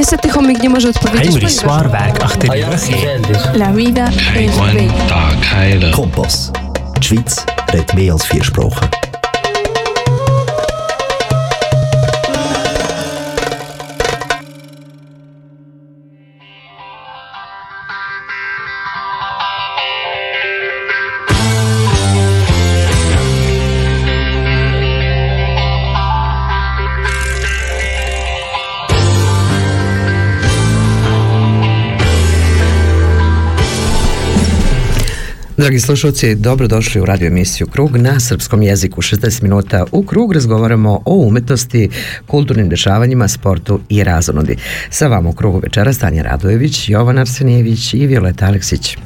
Niestety chomik nie zwaar werk achter. La vida es bella. Kompas. De Schweiz redt meer als vier sprachen. Dragi slušalci, dobrodošli u radio emisiju Krug na srpskom jeziku. 60 minuta u Krug razgovaramo o umetnosti, kulturnim dešavanjima, sportu i razonodi. Sa vama u Krugu večera Stanja Radojević, Jovan Arsenijević i Violeta Aleksić.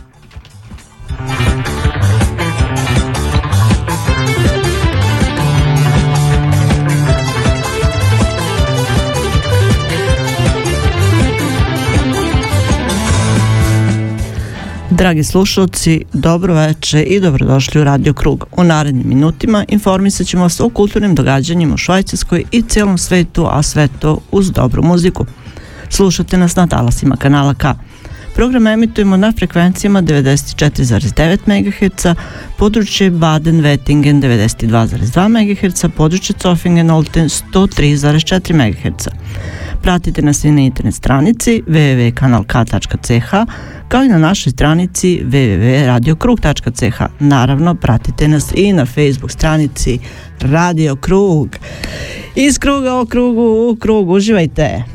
Dragi slušalci, dobro veče i dobrodošli u Radio Krug. U narednim minutima informisat ćemo vas o kulturnim događanjima u Švajcarskoj i cijelom svetu, a sve to uz dobru muziku. Slušate nas na talasima kanala K. Program emitujemo na frekvencijama 94,9 MHz, područje Baden-Wettingen 92,2 MHz, područje Zofingen-Olten 103,4 MHz. Pratite nas i na internet stranici www.kanalk.ch kao i na našoj stranici www.radiokrug.ch. Naravno, pratite nas i na Facebook stranici Radio Krug. Iz kruga o krugu u krug, uživajte!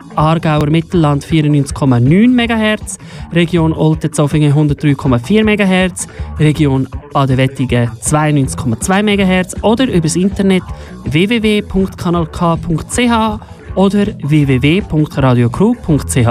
Aargauer Mittelland 94,9 MHz, Region Olten-Zofingen 103,4 MHz, Region Adelwettigen 92,2 MHz oder übers Internet www.kanalk.ch oder www.radiokrug.ch.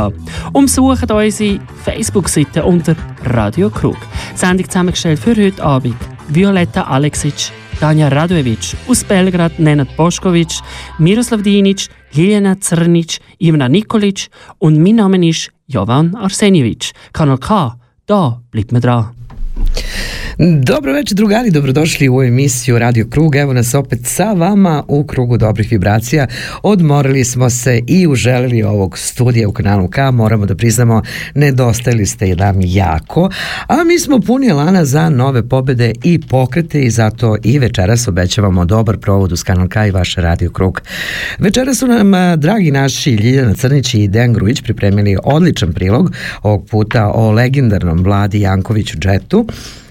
Umsuchen unsere Facebook-Seite unter Radio Krug. Sendung zusammengestellt für heute Abend. Violetta Aleksic, Tanja Radojevic, aus Belgrad Nenad Boškovic, Miroslav Dinic, Ljiljana Crnic, Ivana Nikolic und mein Name ist Jovan Arsenjevic. Kanal K, da bleibt man dran. Dobro večer drugari, dobrodošli u emisiju Radio Krug. Evo nas opet sa vama u krugu dobrih vibracija. Odmorili smo se i uželili ovog studija u kanalu K. Moramo da priznamo, nedostajali ste nam jako. A mi smo puni lana za nove pobede i pokrete i zato i večeras obećavamo dobar provod uz kanal K i vaš Radio Krug. Večera su nam dragi naši Ljiljana Crnić i Dejan Grujić pripremili odličan prilog ovog puta o legendarnom Vladi Jankoviću Džetu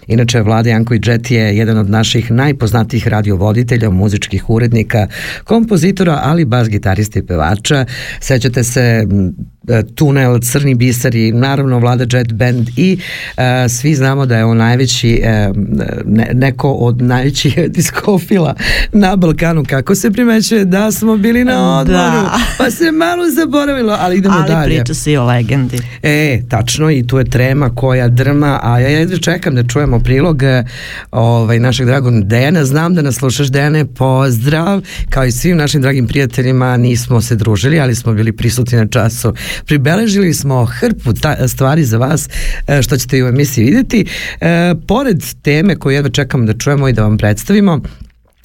Inače, Vlada Janković Džet je jedan od naših najpoznatijih radiovoditelja, muzičkih urednika, kompozitora, ali bas gitarista i pevača. Sećate se Tunel, Crni biseri, naravno Vlada Jet Band i uh, svi znamo da je on najveći uh, ne, neko od najvećih diskofila na Balkanu. Kako se primećuje da smo bili na odmoru, Da. pa se malo zaboravilo, ali idemo Ali dalje. priča se i o legendi. E, tačno i tu je trema koja drma, a ja jedva čekam da čujemo prilog e, ovaj, našeg dragog Dejana. Znam da nas slušaš Dejane, pozdrav. Kao i svim našim dragim prijateljima nismo se družili, ali smo bili prisutni na času. Pribeležili smo hrpu ta, stvari za vas e, što ćete i u emisiji vidjeti. E, pored teme koju jedva čekam da čujemo i da vam predstavimo,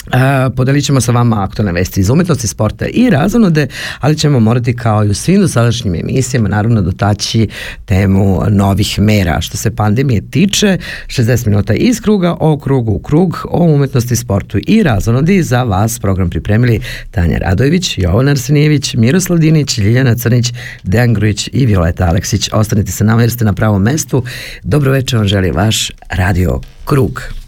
Uh, podelit ćemo sa vama aktualne vesti iz umetnosti, sporta i razonode, ali ćemo morati kao i u svim dosadašnjim emisijama naravno dotaći temu novih mera. Što se pandemije tiče, 60 minuta iz kruga o krugu u krug, o umetnosti, sportu i razonodi za vas program pripremili Tanja Radojević, Jovan Arsenijević, Miroslav Dinić, Ljiljana Crnić, Dejan Grujić i Violeta Aleksić. Ostanite sa nama jer ste na pravom mestu. Dobro večer vam želi vaš Radio Krug. Krug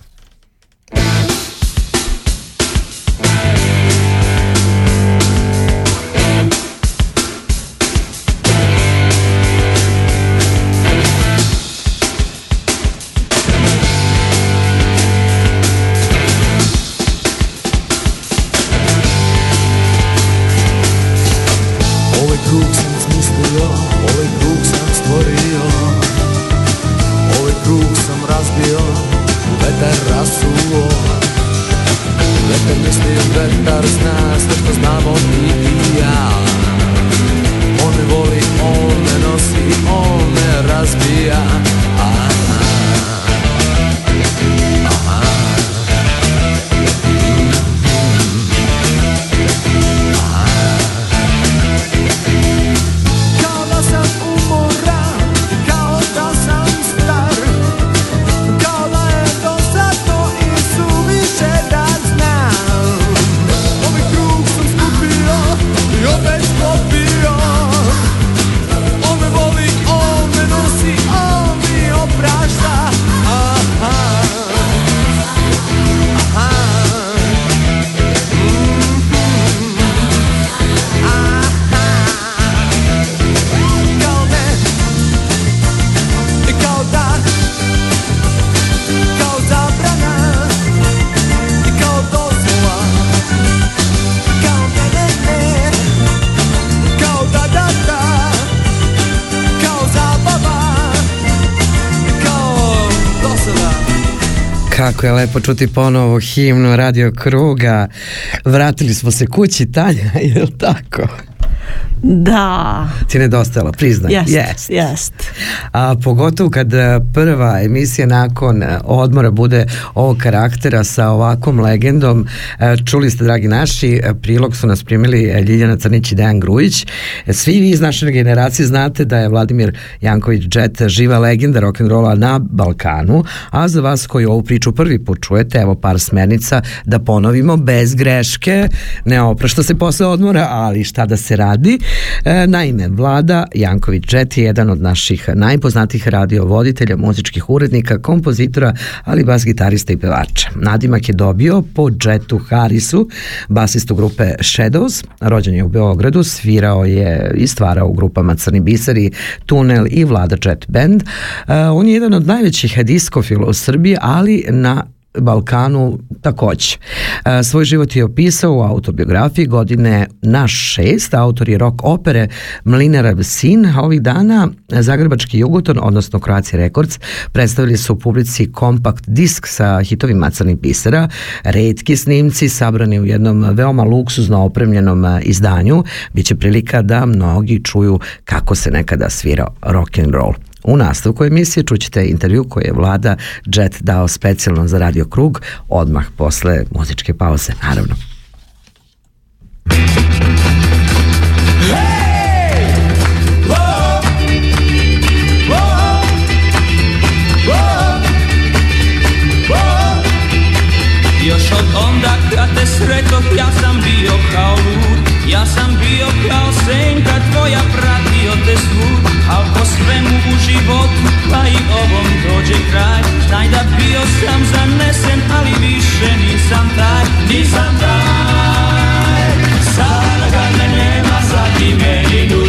Kako je lepo čuti ponovo himnu Radio Kruga. Vratili smo se kući, Tanja, je li tako? Da, Ti nedostajala, priznaj. jest, Jest. jest. A pogotovo kad e, prva emisija nakon e, odmora bude ovog karaktera sa ovakvom legendom. E, Čuli ste, dragi naši, prilog su nas primili Ljiljana Crnić i Dejan Grujić. Svi vi iz naše generacije znate da je Vladimir Janković Džet živa legenda rock'n'rolla na Balkanu, a za vas koji ovu priču prvi put čujete, evo par smernica da ponovimo bez greške, ne oprašta se posle odmora, ali šta da se radi. E, naime, Vlada Janković Džet je jedan od naših najpoznatijih radiovoditelja, muzičkih urednika, kompozitora, ali bas gitarista i pevača. Nadimak je dobio po Džetu Harisu, basistu grupe Shadows, rođen je u Beogradu, svirao je i stvarao u grupama Crni biseri, Tunel i Vlada Jet Band. E, on je jedan od najvećih diskofila u Srbiji, ali na Balkanu takođe. E, svoj život je opisao u autobiografiji godine Naš šest, autor je rock opere Mlinarov sin, ovih dana Zagrebački Jugoton, odnosno Croatia Records, predstavili su u publici kompakt disk sa hitovima crnih bisera, redki snimci sabrani u jednom veoma luksuzno opremljenom e, izdanju, biće prilika da mnogi čuju kako se nekada svira rock and roll. U nastavku emisije čućete intervju koji je vlada Jet dao specijalno za Radio Krug odmah posle muzičke pauze, naravno. Još od onda kad te sretoh ja sam bio kao lud Ja sam bio kao senka tvoja pratio te svud Al po svemu u životu pa i ovom dođe kraj. Znaj da bio sam zanesen ali više nisam taj. Nisam taj. Sada kad me nema sad ti meni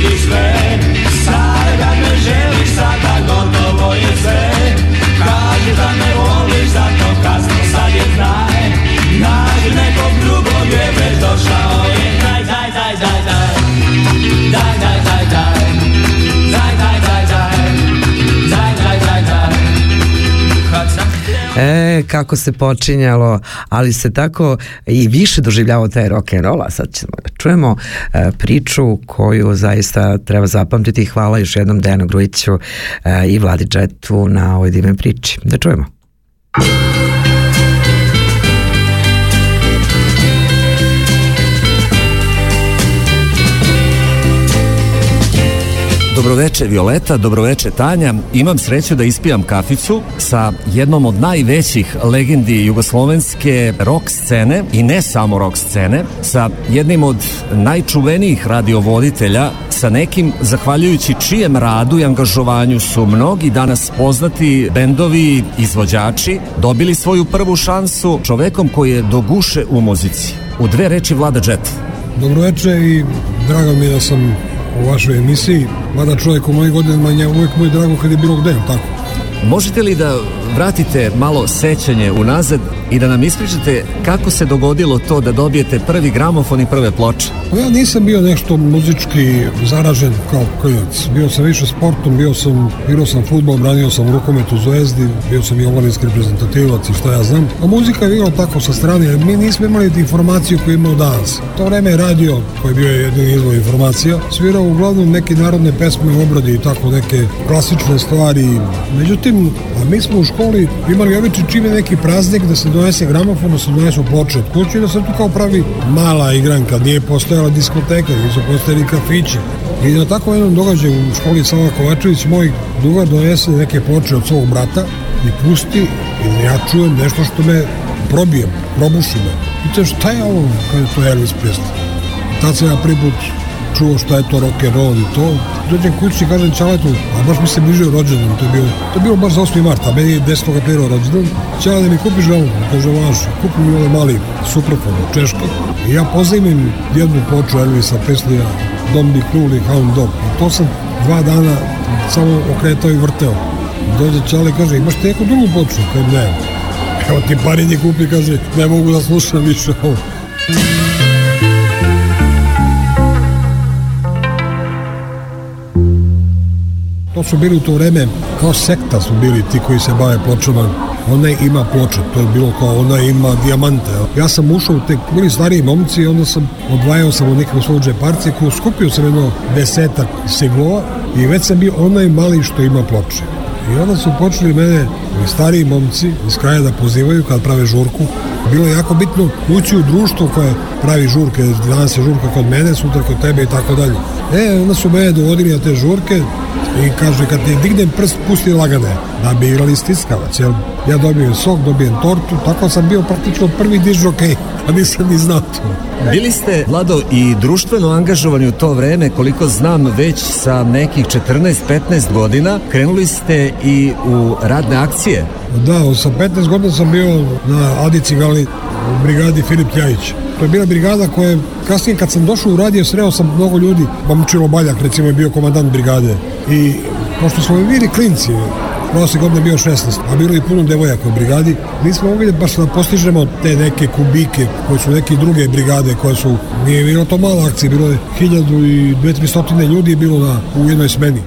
E, kako se počinjalo, ali se tako i više doživljavao taj rock and roll, a sad ćemo da čujemo e, priču koju zaista treba zapamtiti. Hvala još jednom Dejanu Grujiću e, i Vladi Džetu na ovoj divnoj priči. Da čujemo. Dobroveče Violeta, dobroveče Tanja. Imam sreću da ispijam kaficu sa jednom od najvećih legendi jugoslovenske rock scene i ne samo rock scene, sa jednim od najčuvenijih radiovoditelja, sa nekim zahvaljujući čijem radu i angažovanju su mnogi danas poznati bendovi, izvođači, dobili svoju prvu šansu čovekom koji je do guše u muzici. U dve reči Vlada Jet. Dobroveče i drago mi je da sam u vašoj emisiji, mada čovjek u mojim godinama je uvijek mu je drago kad je bilo gde, tako? Možete li da vratite malo sećanje unazad i da nam ispričate kako se dogodilo to da dobijete prvi gramofon i prve ploče. Pa Ja nisam bio nešto muzički zaražen kao klinac. Bio sam više sportom, bio sam, igrao sam futbol, branio sam rukomet u Zvezdi, bio sam i omladinski reprezentativac i šta ja znam. A muzika je bila tako sa strane, mi nismo imali informaciju koju imamo danas. To vreme je radio, koji je bio jedan izvor informacija, svirao uglavnom neke narodne pesme, obradi i tako neke klasične stvari. Međutim, a mi smo u školi imali običaj čim je neki praznik da se donese gramofon, da se donesu ploče od kuće i da se tu kao pravi mala igranka, nije postojala diskoteka, nisu postojali kafići. I na tako jednom događaju u školi Sava Kovačević, moj drugar donese neke ploče od svog brata i pusti i ja čujem nešto što me probije, probuši me. Pitam šta je ovo, kada je to Elvis Presley. Tad sam ja prvi put čuo šta je to rock and roll i to. Dođem kući i kažem Čaletu, a baš mi se bližio rođendan, to je bilo, to je bilo baš za 8. marta, meni je 10. aprila rođendan. Čale da mi kupiš gramofon, kaže vaš, kupi mi ovaj mali suprafon od Češke. I ja pozajmim jednu ploču Elvisa Presleya, Dom Di Krul i Hound Dog. I to sam dva dana samo okretao i vrteo. Dođe Čale i kaže, imaš ti neku drugu ploču? Kaže, ne. Evo ti parinje kupi, kaže, ne mogu da slušam više ovo. To su bili u to vreme, kao sekta su bili ti koji se bave pločama. Ona ima ploče, to je bilo kao ona ima dijamante. Ja sam ušao u te bili stariji momci i onda sam odvajao sam u nekom svog džeparci koju skupio sam jedno desetak seglova i već sam bio onaj mali što ima ploče. I onda su počeli mene stariji momci iz kraja da pozivaju kad prave žurku. Bilo je jako bitno ući u društvo koje pravi žurke. Danas je žurka kod mene, sutra kod tebe i tako dalje. E, onda su mene dovodili na te žurke i kaže kad ti dignem prst pusti lagane da bi igrali stiskavac. Jel? Ja dobijem sok, dobijem tortu, tako sam bio praktično prvi diž okej, a nisam ni znao to. Bili ste, Vlado, i društveno angažovani u to vreme, koliko znam, već sa nekih 14-15 godina. Krenuli ste i u radne akcije. Da, sa 15 godina sam bio na Adi Cigali u brigadi Filip Ljajić. To je bila brigada koja je, kasnije kad sam došao u radio, sreo sam mnogo ljudi. Momčilo Baljak, recimo, je bio komandant brigade. I pošto smo bili klinci, prošle godine bio 16, a bilo i puno devojaka u brigadi, nismo mogli baš da postižemo te neke kubike koje su neke druge brigade koje su, nije bilo to mala akcija, bilo je 1200 ljudi je bilo na, u jednoj smeni.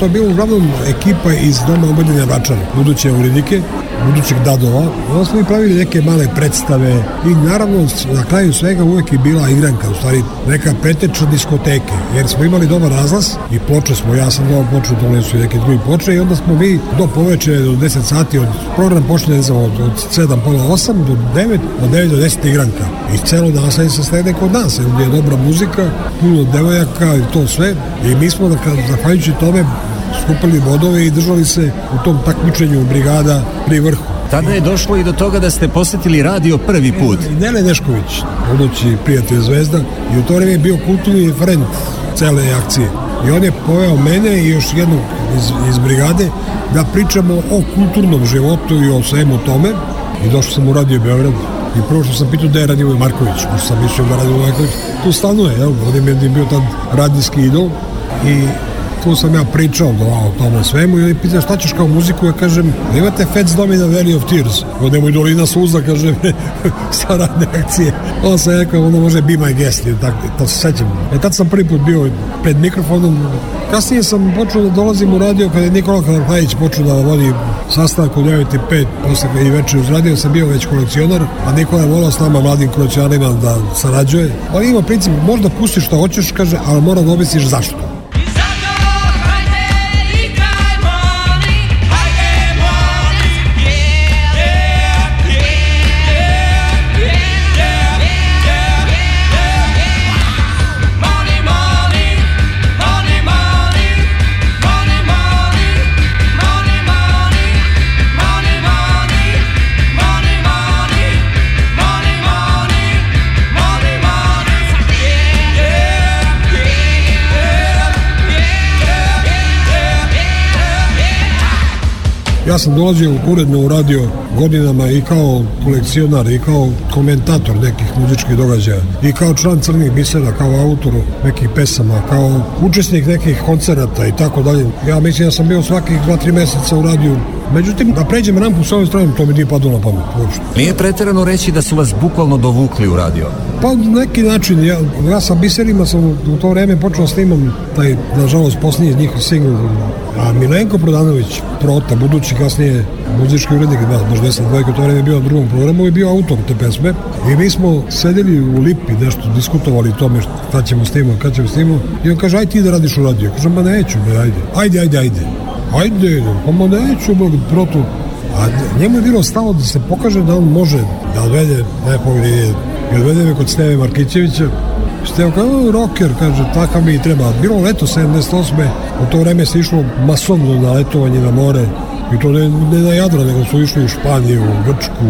To je bilo uglavnom ekipa iz Doma omladine Vračar, buduće urednike, budućeg dadova. Onda smo i pravili neke male predstave i naravno na kraju svega uvek je bila igranka, u stvari neka preteča diskoteke, jer smo imali dobar razlaz i ploče smo, ja sam dao ploču, dole su i neke drugi ploče i onda smo mi do poveče do 10 sati, od program počne ne znam, od, od 7, pola 8 do 9, od 9 do 10 igranka. I celo naselje se slede kod nas, gdje je dobra muzika, puno devojaka i to sve. I mi smo, zahvaljujući tome, skupili bodove i držali se u tom takmičenju brigada pri vrhu. Tada je došlo i do toga da ste posetili radio prvi put. I Nele Nešković, budući prijatelj Zvezda, i u to vreme je bio kulturni referent cele akcije. I on je poveo mene i još jednog iz, iz brigade da pričamo o kulturnom životu i o svemu tome. I došao sam u Radio Beograd i prvo što sam pitao da je Radivoj Marković, pošto sam mislio da Radivoj Marković tu stanuje, jel? On je meni bio tad radijski idol i tu sam ja pričao o tome svemu i pitaju šta ćeš kao muziku, ja kažem, imate Fats Domina Valley of Tears, od nemoj dolina suza, kaže sa radne akcije. Onda sam rekao, ono može be my guest, i tako, to se sećam. E tad sam prvi put bio pred mikrofonom, kasnije sam počeo da dolazim u radio kada je Nikola Kadarhajić počeo da vodi sastanak u 9.5 posle i večer uz radio sam bio već kolekcionar, a Nikola je volao s nama mladim kolekcionarima da sarađuje. On ima princip, možda pustiš što hoćeš, kaže, ali mora da objasniš zašto. Ja sam dolazio uredno u radio godinama i kao kolekcionar i kao komentator nekih muzičkih događaja i kao član crnih bisera, kao autor nekih pesama, kao učesnik nekih koncerata i tako dalje. Ja mislim da sam bio svakih 2-3 meseca u radiju Međutim, da pređem rampu s ove strane, to mi nije padalo na pamet uopšte. Nije preterano reći da su vas bukvalno dovukli u radio. Pa neki način, ja, ja sa biserima sam u, u to vreme počeo snimam taj, nažalost, posljednji njihov singl. A Milenko Prodanović, Prota, budući kasnije muzički urednik, da, možda 10 dvojka, u to vreme je bio na drugom programu i bio autor te pesme. I mi smo sedeli u Lipi, nešto diskutovali o tome šta ćemo snimati, kad ćemo snimati. I on kaže, aj ti da radiš u radio. Kažem, ma neću, be, ajde. Ajde, ajde, ajde. Ajde, pa ma neću, bog, protu. A njemu je bilo stalo da se pokaže da on može da odvede nekog i odvede me kod Steve Markićevića. Steve kao, rocker, kaže, takav mi treba. Bilo leto 78. U to vreme se išlo masovno na letovanje na more. I to ne, ne na Jadra, nego su išli u Španiju, u Grčku,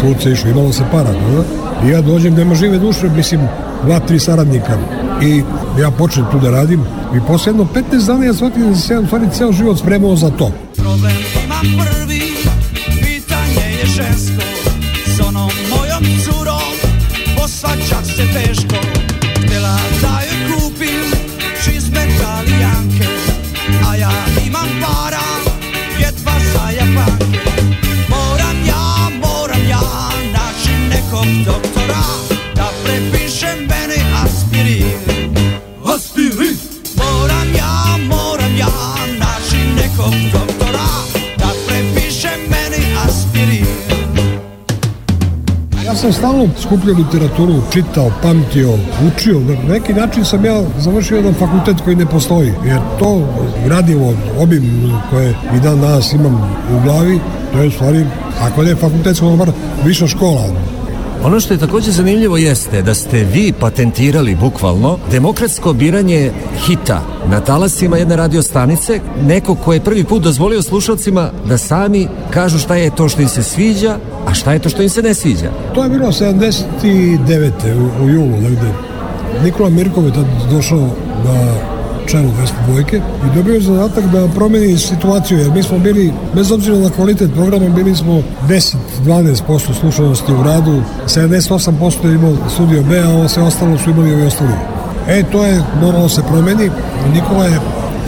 svud se išlo, imalo se para, da? I ja dođem, nema žive duše, mislim, dva, tri saradnika. I ja počnem tu da radim. I posle jedno 15 dana ja shvatim da se u stvari ceo život spremao za to. Problem imam prvi, pitanje je žensko S onom mojom curom, se teško da joj kupim čizme talijanke A ja imam para, jedva za japanke. Moram ja, moram ja, naći nekog doktora sam stalno skupljao literaturu, čitao, pamtio, učio. Na neki način sam ja završio jedan fakultet koji ne postoji. Jer to gradivo, obim koje i dan danas imam u glavi, to je u stvari, ako ne fakultetsko, ono bar viša škola. Ono što je takođe zanimljivo jeste da ste vi patentirali bukvalno demokratsko biranje hita na talasima jedne radio stanice, neko ko je prvi put dozvolio slušalcima da sami kažu šta je to što im se sviđa, a šta je to što im se ne sviđa. To je bilo 79. u, u julu negde. Nikola Mirkov je došao na čelu Vesne Dvojke i dobio je zadatak da promeni situaciju, jer mi smo bili, bez obzira na kvalitet programa, bili smo 10-12% slušanosti u radu, 78% je imao studio B, a ovo sve ostalo su imali ovi ostali. E, to je moralo se promeni. Nikola je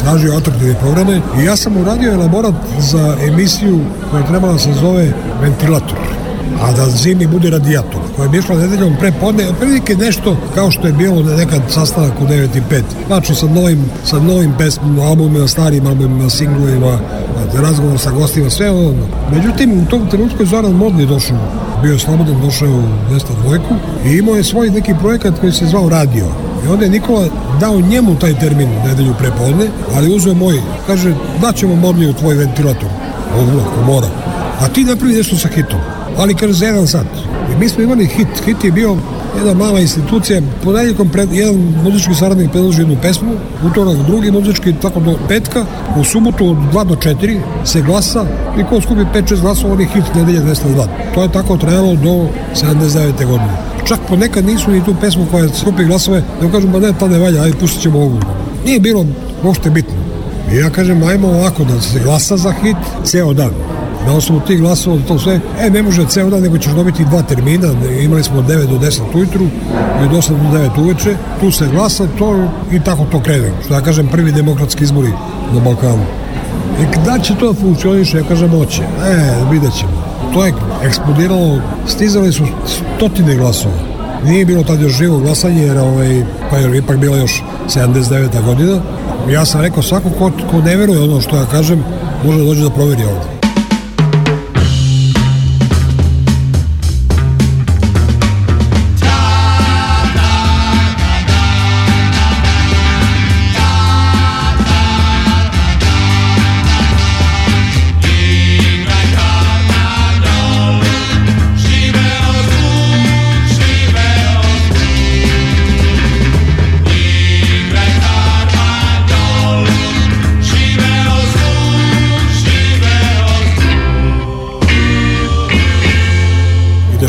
tražio atraktivne programe i ja sam uradio elaborat za emisiju koja je trebala da se zove Ventilator a da zimi bude radijator, koja je išla nedeljom pre podne, otprilike nešto kao što je bilo nekad sastanak u 9 i 5. Znači sa novim, sa novim pesmama, albumima, starim albumima, singlovima, razgovor sa gostima, sve ono. Međutim, u tom trenutku je Zoran Modni došao, bio je slobodan, došao u 202 i imao je svoj neki projekat koji se zvao Radio. I onda je Nikola dao njemu taj termin nedelju pre podne, ali uzeo moj, kaže, daćemo u tvoj ventilator. Ako mora. A ti napravi nešto sa hitom ali kaže za jedan sat. I mi smo imali hit. Hit je bio jedna mala institucija. Ponedjeljkom pred, jedan muzički saradnik predloži jednu pesmu, utorak drugi muzički, tako do petka, u subotu od 2 do 4 se glasa i ko skupi 5-6 glasova, on je hit nedelje 202. To je tako trajalo do 79. godine. Čak ponekad nisu ni tu pesmu koja skupi glasove, da kažu, ba ne, ta ne valja, ajde, pustit ćemo ovu. Nije bilo uopšte bitno. I ja kažem, ajmo ovako da se glasa za hit ceo dan na osnovu tih glasova to sve, e ne može ceo dan nego ćeš dobiti dva termina, imali smo od 9 do 10 ujutru i od 8 do 9 uveče, tu se glasa to i tako to krene, što ja kažem prvi demokratski izbori na Balkanu. I da će to funkcioniše, ja kažem hoće, e vidjet ćemo. To je eksplodiralo, stizali su stotine glasova. Nije bilo tad još živo glasanje, jer ovaj, pa je ipak bila još 79. godina. Ja sam rekao, svako ko, ko ne veruje ono što ja kažem, može dođe da proveri ovde.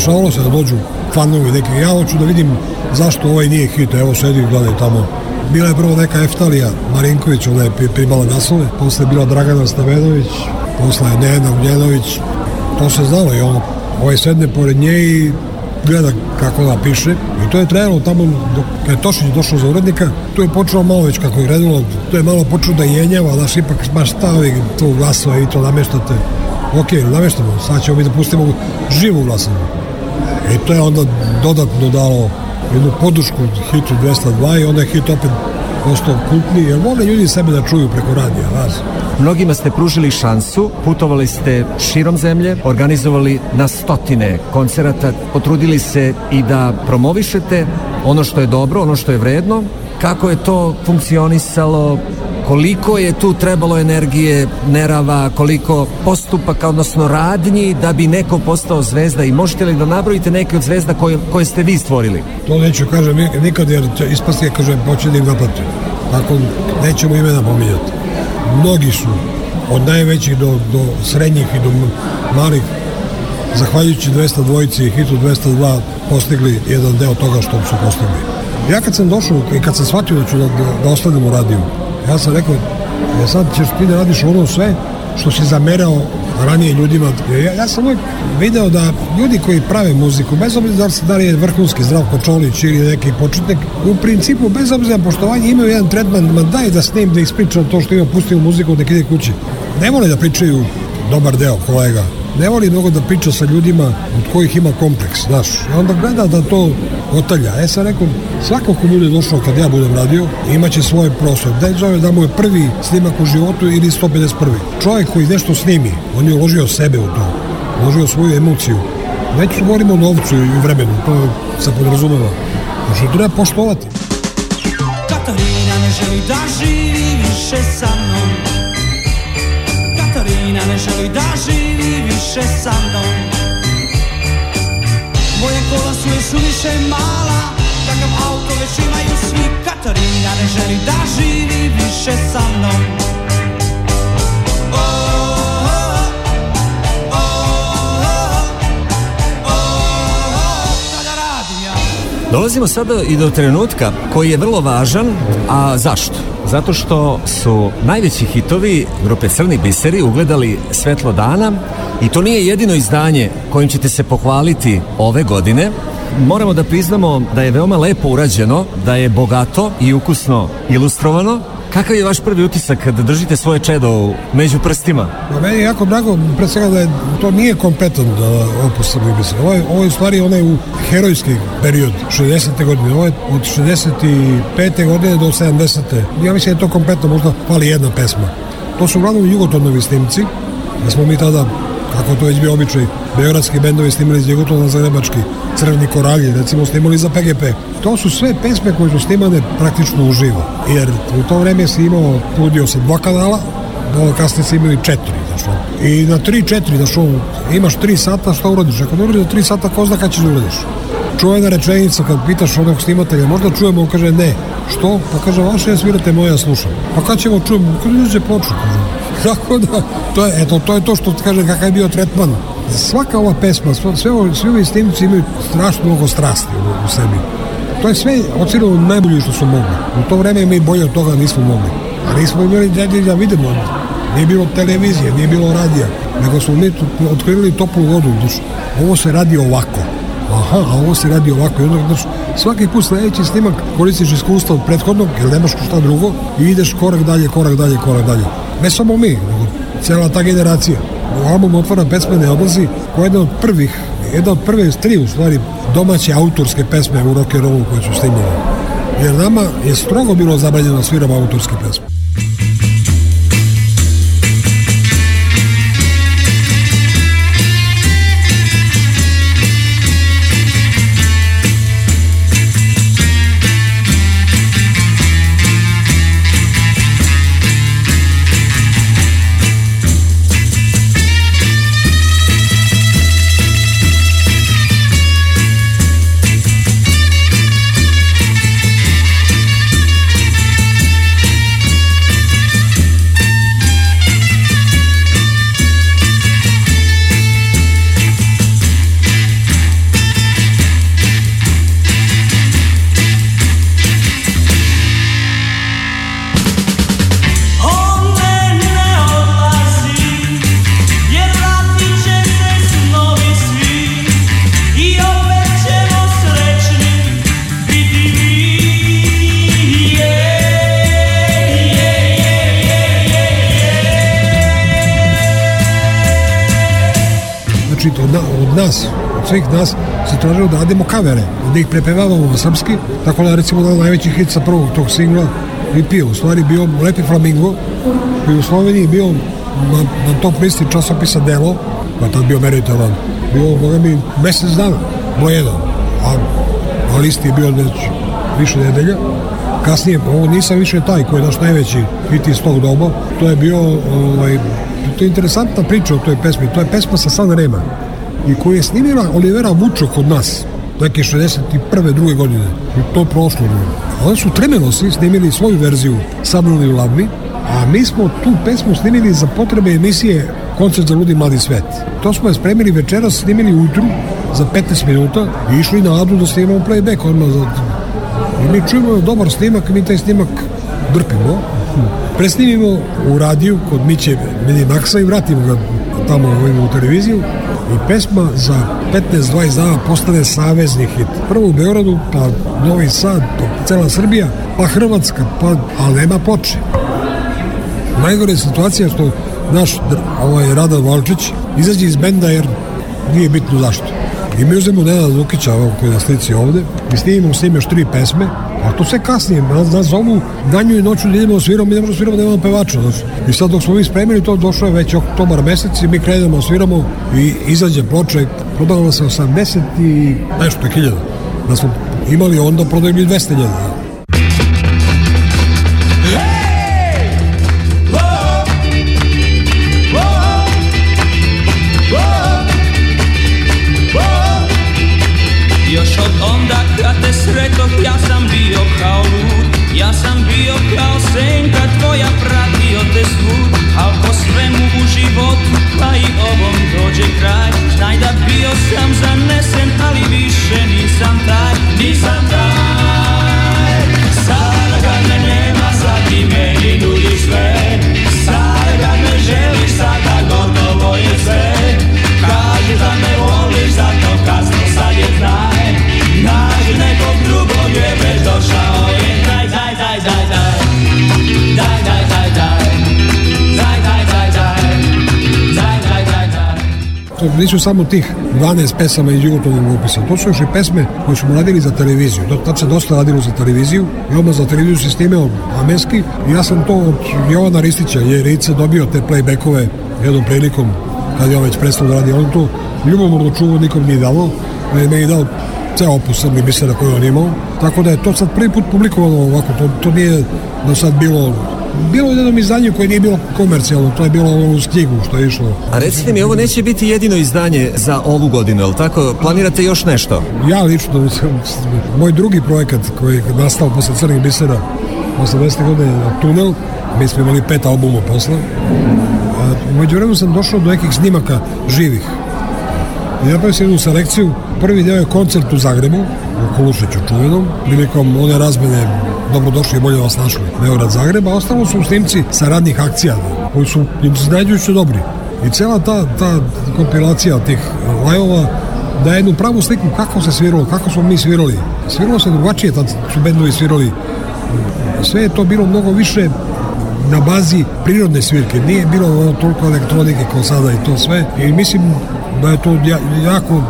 Dešavalo se da dođu fanovi neki, ja hoću da vidim zašto ovaj nije hit, evo sedi i gledaj tamo. Bila je prvo neka Eftalija Marinković, ona je primala naslove, posle je bila Dragana Stavenović, posle je Nejana Uljenović, to se znalo i ono, ovaj sedne pored nje i gleda kako ona piše. I to je trajalo tamo dok je Tošić došao za urednika, tu je počelo malo već kako je krenulo, tu je malo počeo da jenjava, znaš, ipak baš stavi tu glasova i to nameštate. Ok, nameštamo, sad ćemo mi da pustimo živu glasovnu. I to je onda dodatno dalo jednu podušku hitu 202 i onda je hit opet postao kultni, jer vole ljudi sebe da čuju preko radija, vas. Mnogima ste pružili šansu, putovali ste širom zemlje, organizovali na stotine koncerata, potrudili se i da promovišete ono što je dobro, ono što je vredno. Kako je to funkcionisalo koliko je tu trebalo energije, nerava, koliko postupaka, odnosno radnji da bi neko postao zvezda i možete li da nabrojite neke od zvezda koje, koje ste vi stvorili? To neću kažem nik- nikad jer će ispasti kaže poće da im naplati. Tako nećemo imena pominjati. Mnogi su od najvećih do, do srednjih i do malih zahvaljujući 200 dvojici i hitu 202 postigli jedan deo toga što su postigli. Ja kad sam došao i kad sam shvatio da ću da, da, da ostanem u radiju, ja sam rekao, ja sad ćeš ti da radiš ono sve što si zamerao ranije ljudima. Ja, ja sam uvijek video da ljudi koji prave muziku, bez obzira da se- da li je vrhunski Zdravko Čolić ili neki početnik, u principu, bez obzira na poštovanje, imaju jedan tretman, ma daj da snim, da ispričam to što ima, pustio muziku, da ide kući. Ne vole da pričaju dobar deo kolega. Ne voli mnogo da priča sa ljudima kojih ima kompleks, znaš. I onda gleda da to otalja. E sad rekao, svako ko bude došao kad ja budem radio, imaće svoj prostor. Da zove da mu je prvi snimak u životu ili 151. Čovjek koji nešto snimi, on je uložio sebe u to. Uložio svoju emociju. Već govorimo o novcu i vremenu, to se podrazumeva. Znači, treba poštovati. Katarina ne želi da živi više sa mnom Katarina ne želi da živi više sa mnom Moje kola su joj suviše mala Takav auto već imaju svi Katarina ne želi da živi više sa mnom? Dolazimo sada i do trenutka koji je vrlo važan, a zašto? Zato što su najveći hitovi grupe Crni biseri ugledali svetlo dana i to nije jedino izdanje kojim ćete se pohvaliti ove godine. Moramo da priznamo da je veoma lepo urađeno, da je bogato i ukusno ilustrovano. Kakav je vaš prvi utisak kada držite svoje čedo među prstima? Pa meni je jako drago, pre svega da je, to nije kompetan uh, opus Crni biser. Ovo je, ovo je u stvari onaj u herojski period, 60. godine. Ovo je od 65. godine do 70. Ja mislim da je to kompletno, možda fali jedna pesma. To su uglavnom jugotonovi snimci, da smo mi tada kako to već bio običaj, beogradski bendovi snimali iz Jugotona Zagrebački, Crveni koralji, recimo snimali za PGP. To su sve pesme koje su snimane praktično uživo, jer u to vreme si imao, pudio se dva kanala, Ovo kasnije si imali četiri, znaš. I na tri, četiri, znaš imaš tri sata, šta uradiš? Ako ne uradiš tri sata, ko zna kada ćeš da uradiš? Čuvena rečenica kad pitaš onog snimatelja, možda čujemo, on kaže ne. Što? Pa kaže, vaše svirate, moje ja slušam. Pa kad ćemo čujemo? Kad uđe ploču, kaže. Tako da, to je, eto, to je to što kaže kakav je bio tretman. Svaka ova pesma, sve, ovi- svi ovi snimci imaju strašno mnogo strasti u, u sebi. To je sve ocirano najbolje što su mogli. U to vreme mi bolje od toga nismo mogli. A nismo imali gdje da vidimo. Nije bilo televizije, nije bilo radija. Nego smo mi otkrili toplu vodu. Znači, ovo se radi ovako. Aha, a ovo se radi ovako. Onda, znači, svaki put sledeći snimak koristiš iskustva od prethodnog, jer nemaš šta drugo, i ideš korak dalje, korak dalje, korak dalje. Ne samo mi, nego cijela ta generacija. U album otvara pesme ne odlazi, koja je jedna od prvih, jedna od prve tri u stvari domaće autorske pesme u rock and rollu koje su snimljene. Jer nama je strogo bilo zabranjeno da sviramo autorske pesme. Svih nas, se tražilo da radimo kavere, da ih prepevavamo srpski, tako da recimo da najveći hit sa prvog tog singla EP u stvari bio Lepi Flamingo, koji u Sloveniji bio na, na top listi časopisa Delo, pa je tad bio meritovan, bio, boga mi, mesec dana, broj jedan, a na listi je bio već više nedelja. Kasnije, ovo nisam više taj koji je naš najveći hit iz tog doba, to je bio, ovaj, to je interesantna priča o toj pesmi, to je pesma sa San Rema i koju je snimila Olivera Vučo kod nas, neke 61. druge godine, i to prošlo. A onda su Tremenosi snimili svoju verziju Sabrali u Lavni, a mi smo tu pesmu snimili za potrebe emisije Koncert za ludi mladi svet. To smo je spremili večeras, snimili ujutru za 15 minuta i išli na adu da snimamo playback odmah za... I mi čujemo dobar snimak, mi taj snimak drpimo, presnimimo u radiju kod Miće Mini Maksa i vratimo ga tamo u televiziju i pesma za 15-20 dana postane savezni hit. Prvo u Beogradu, pa Novi Sad, pa cela Srbija, pa Hrvatska, pa, ali nema. Najgore je situacija što naš ovaj Radan Valčić izađe iz benda jer nije bitno zašto. I mi uzmemo Nenada Lukića, ovog koji je na slici ovde, i snimimo s njim još tri pesme, a to sve kasnije, nas, nas zovu danju i noću da idemo da sviramo, možemo da sviramo da nemamo pevača. Znači. I sad dok smo mi spremili to, došao je već oktobar mesec i mi krenemo, sviramo i izađe ploča i prodala se 80 i nešto hiljada. Da smo imali onda prodali 200 hiljada. Nisu samo tih 12 pesama iz Jugotovog opisa, to su još i pesme koje smo radili za televiziju. Do, tad se dosta radilo za televiziju i odmah za televiziju se snimao amenski ja sam to od Jovana Ristića, je Rice dobio te playbackove jednom prilikom kad je on već prestao da radi, on to ljubomorno čuvo nikom nije dalo, on je dao ceo opus srbi bisera koji on imao, tako da je to sad prvi put publikovano ovako, to, to nije do sad bilo bilo je jednom izdanju koje nije bilo komercijalno, to je bilo ono uz knjigu što je išlo. A recite mi, ovo neće biti jedino izdanje za ovu godinu, je li tako? Planirate još nešto? Ja lično, moj drugi projekat koji je nastao posle Crnih bisera 80. godine Tunel, mi smo imali pet albuma posle. A, Umeđu vremenu sam došao do nekih snimaka živih. I napravio sam jednu selekciju. Prvi deo je koncert u Zagrebu, u Kolušiću čuvenom, prilikom one razmene Dobrodošli i bolje vas našli, Beograd Zagreb, a ostalo su snimci sa radnih akcija, koji su iznenađujuće dobri. I cela ta, ta kompilacija tih lajova da jednu pravu sliku kako se sviralo, kako smo mi svirali. Sviralo se drugačije, tad su bendovi svirali. Sve je to bilo mnogo više na bazi prirodne svirke. Nije bilo toliko elektronike kao sada i to sve. I mislim da je to ja- jako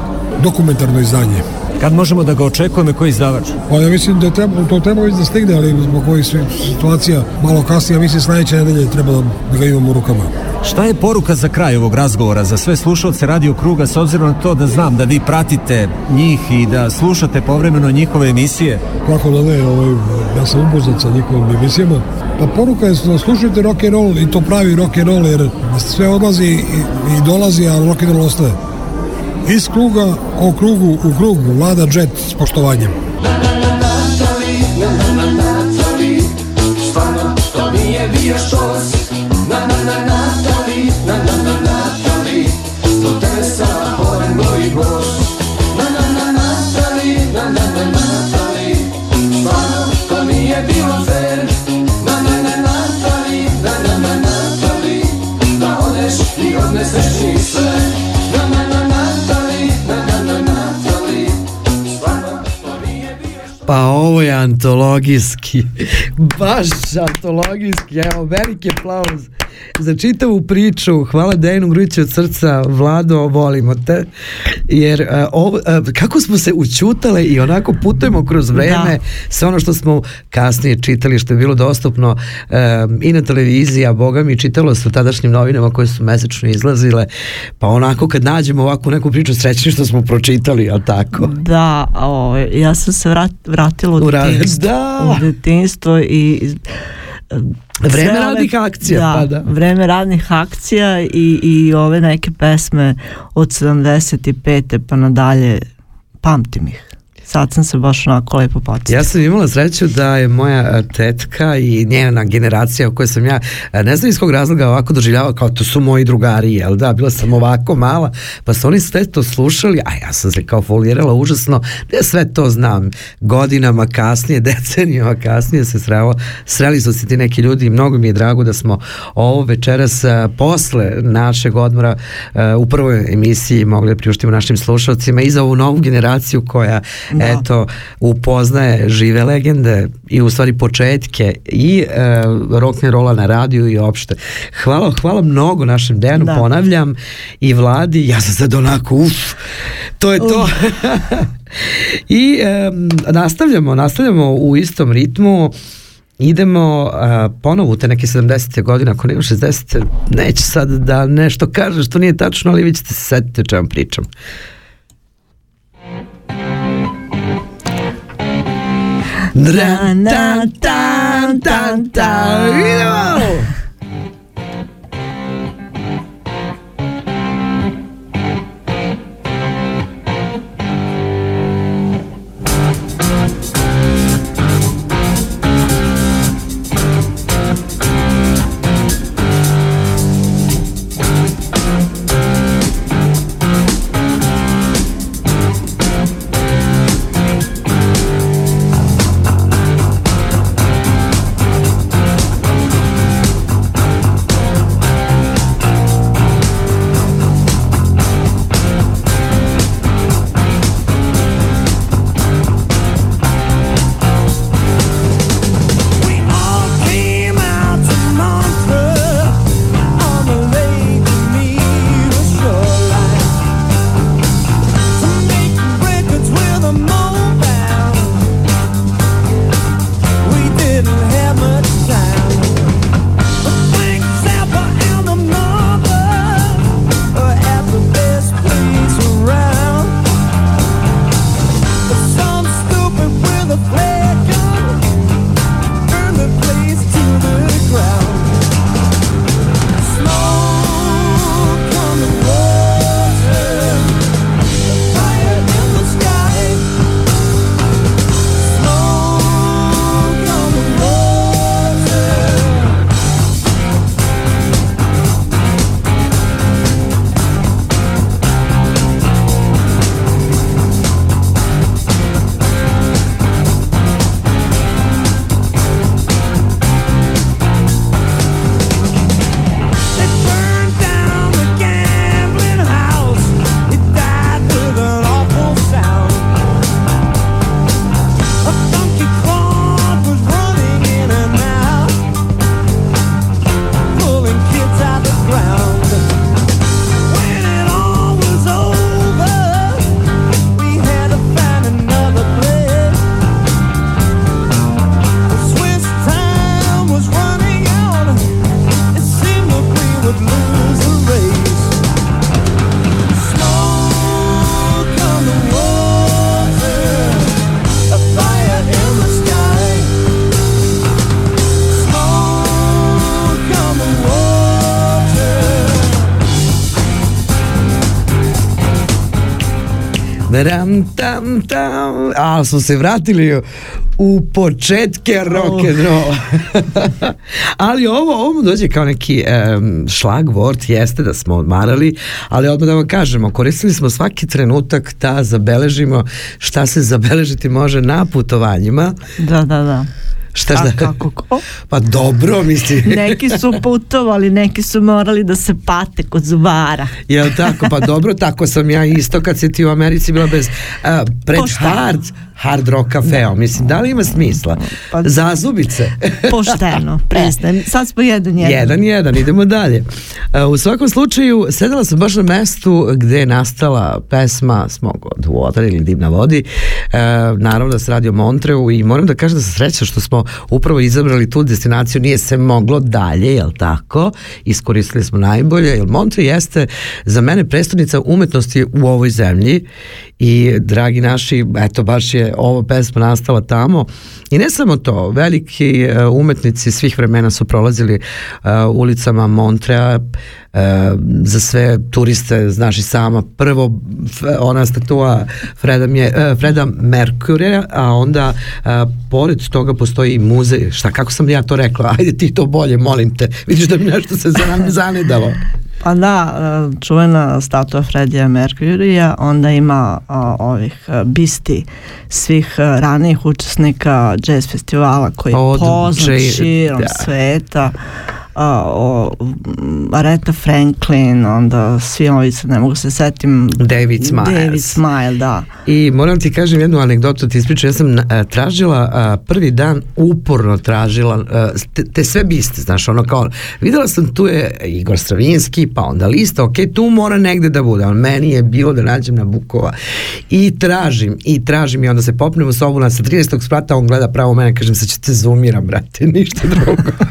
dokumentarno izdanje. Kad možemo da ga očekujemo koji izdavač? Pa ja mislim da treba, to treba već da stigne, ali zbog ovih situacija malo kasnije, ja mislim sledeće nedelje treba da, da ga imamo u rukama. Šta je poruka za kraj ovog razgovora za sve slušalce Radio Kruga s obzirom na to da znam da vi pratite njih i da slušate povremeno njihove emisije? Kako da ne, ovaj, ja sam upoznat sa njihovim emisijama. Pa poruka je da slušajte rock and roll i to pravi rock and roll jer sve odlazi i, i dolazi, a rock and roll ostaje. Iz kruga o krugu u krug, Vlada Jet s poštovanjem. Pa ovo je antologijski, baš antologijski, evo veliki aplauz za čitavu priču. Hvala Dejanu Grujiću od srca. Vlado, volimo te. Jer uh, ovo, uh, kako smo se učutale i onako putujemo kroz vreme sve ono što smo kasnije čitali, što je bilo dostupno um, i na televiziji, a boga mi čitalo se u tadašnjim novinama koje su mesečno izlazile. Pa onako kad nađemo ovakvu neku priču srećni što smo pročitali, jel tako? Da, o, ja sam se vrat, vratila u U detinjstvo, da. u detinjstvo i e, Vreme sve ove- radnih akcija, da, pa da. vreme radnih akcija i, i ove neke pesme od 75. pa nadalje pamtim ih. Sad sam se baš onako lepo podsjetila. Ja sam imala sreću da je moja a, tetka i njena generacija u kojoj sam ja, a, ne znam iz kog razloga ovako doživljavao kao to su moji drugari, jel da, bila sam ovako mala, pa su oni sve to slušali, a ja sam se kao folirala užasno, da sve to znam, godinama kasnije, decenijama kasnije se srelo, sreli su se ti neki ljudi i mnogo mi je drago da smo ovo večeras a, posle našeg odmora u prvoj emisiji mogli da priuštimo našim slušalcima i za ovu novu generaciju koja Da. eto upoznaje žive legende i u stvari početke i e, rock and rolla na radiju i opšte. Hvala, hvala mnogo našem Dejanu, Da. ponavljam i Vladi, ja sam sad onako uf, to je to. I em, nastavljamo, nastavljamo u istom ritmu Idemo a, ponovo u te neke 70. godine, ako nema 60. Neće sad da nešto kaže što nije tačno, ali vi ćete se setiti o čemu pričam. Dran, tan, tan, tan, tan. Tam, tam. A, smo se vratili u početke rock and roll. ali ovo, ovo mu dođe kao neki um, šlagvort, jeste da smo odmarali, ali odmah da vam kažemo, koristili smo svaki trenutak da zabeležimo šta se zabeležiti može na putovanjima. Da, da, da. Šta A da- kako ko? Pa dobro, mislim. Neki su putovali, neki su morali da se pate kod zubara. Jel tako? Pa dobro, tako sam ja isto kad si ti u Americi bila bez uh, pred hard, hard rock kafeo. Mislim, da li ima smisla? Pa- Zazubice. Pošteno, priznajem. Sad smo jedan jedan. Jedan, jedan, idemo dalje. E, U svakom slučaju, sedela sam baš na mestu gde je nastala pesma Smog od Water ili Dim na vodi. E, naravno da se radi o Montreu i moram da kažem da sam sreća što smo upravo izabrali tu destinaciju, nije se moglo dalje, jel tako? Iskoristili smo najbolje, jer Montre jeste za mene prestonica umetnosti u ovoj zemlji i dragi naši, eto baš je ova pesma nastala tamo. I ne samo to, veliki e, umetnici svih vremena su prolazili e, ulicama Montrea e, za sve turiste, znaš i sama prvo ona statua Freda, Mje, e, Freda Mercury a onda e, pored toga postoji i muzej, šta kako sam ja to rekla? Ajde ti to bolje, molim te. Vidiš da mi nešto se zan- zanedalo Pa da, e, čuvena statua Fredija Mercurija, onda ima a, ovih a, bisti svih a, ranijih učesnika jazz festivala koji je poznat širom da. sveta. A, o, Aretha Franklin, onda svi ovi se ne mogu se setim David Smiles. David Smile, da. I moram ti kažem jednu anegdotu, ti ispričam, ja sam a, tražila a, prvi dan, uporno tražila a, te, te sve biste, znaš, ono kao, videla sam tu je Igor Stravinski, pa onda lista, ok, tu mora negde da bude, ali meni je bilo da nađem na Bukova i tražim, i tražim i onda se popnem u sobu na sa 13. sprata, on gleda pravo mene, kažem, sad ću te zoomiram, brate, ništa drugo.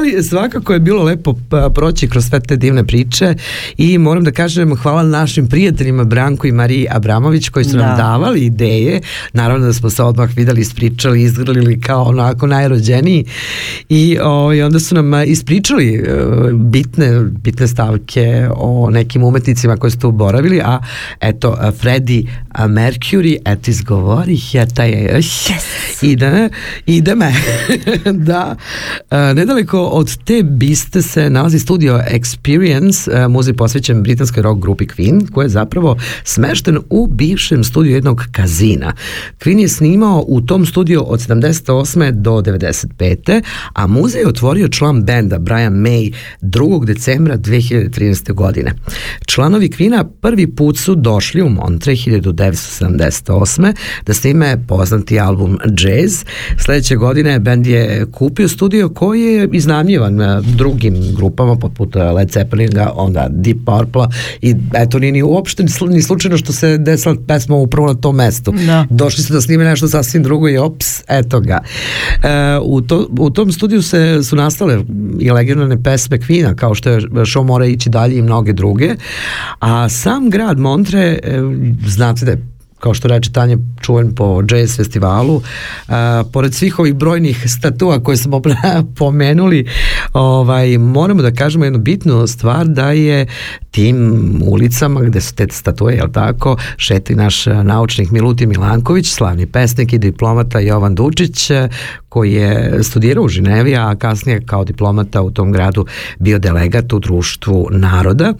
Ali svakako je bilo lepo pa, proći kroz sve te divne priče i moram da kažem hvala našim prijateljima Branku i Mariji Abramović koji su nam Da. davali ideje. Naravno da smo se odmah videli, ispričali, izgrlili kao onako najrođeniji i, o, i onda su nam a, ispričali e, bitne, bitne stavke o nekim umetnicima koji su tu boravili, a eto Freddy Mercury, eto izgovorih ja taj yes. ide, ide me da nedaleko od te biste se nalazi studio Experience, a, muzej posvećen britanskoj rock grupi Queen, koji je zapravo smešten u bivšem studiju jednog kazina. Queen je snimao u tom studiju od 78. do 95. a muzej je otvorio član benda Brian May 2. decembra 2013. godine. Članovi Queena prvi put su došli u Montre 1978. da snime poznati album Jazz. Sledeće godine bend je kupio studio koji je iznajmljivan eh, drugim grupama poput eh, Led Zeppelinga, onda Deep Purple i eto nije ni uopšte ni slu- ni slučajno što se desila pesma upravo na tom mestu. Da. Došli su da snime nešto sasvim drugo i ops, eto ga. E, u, to, u tom studiju se su nastale i legendarne pesme Kvina, kao što je Show mora ići dalje i mnoge druge. A sam grad Montre, e, znate da je kao što reče Tanja, čuven po jazz festivalu. A, pored svih ovih brojnih statua koje smo pomenuli, ovaj, moramo da kažemo jednu bitnu stvar da je tim ulicama gde su te statue, jel tako, šeti naš naučnik Milutin Milanković, slavni pesnik i diplomata Jovan Dučić, koji je studirao u Ženevi, a kasnije kao diplomata u tom gradu bio delegat u društvu naroda.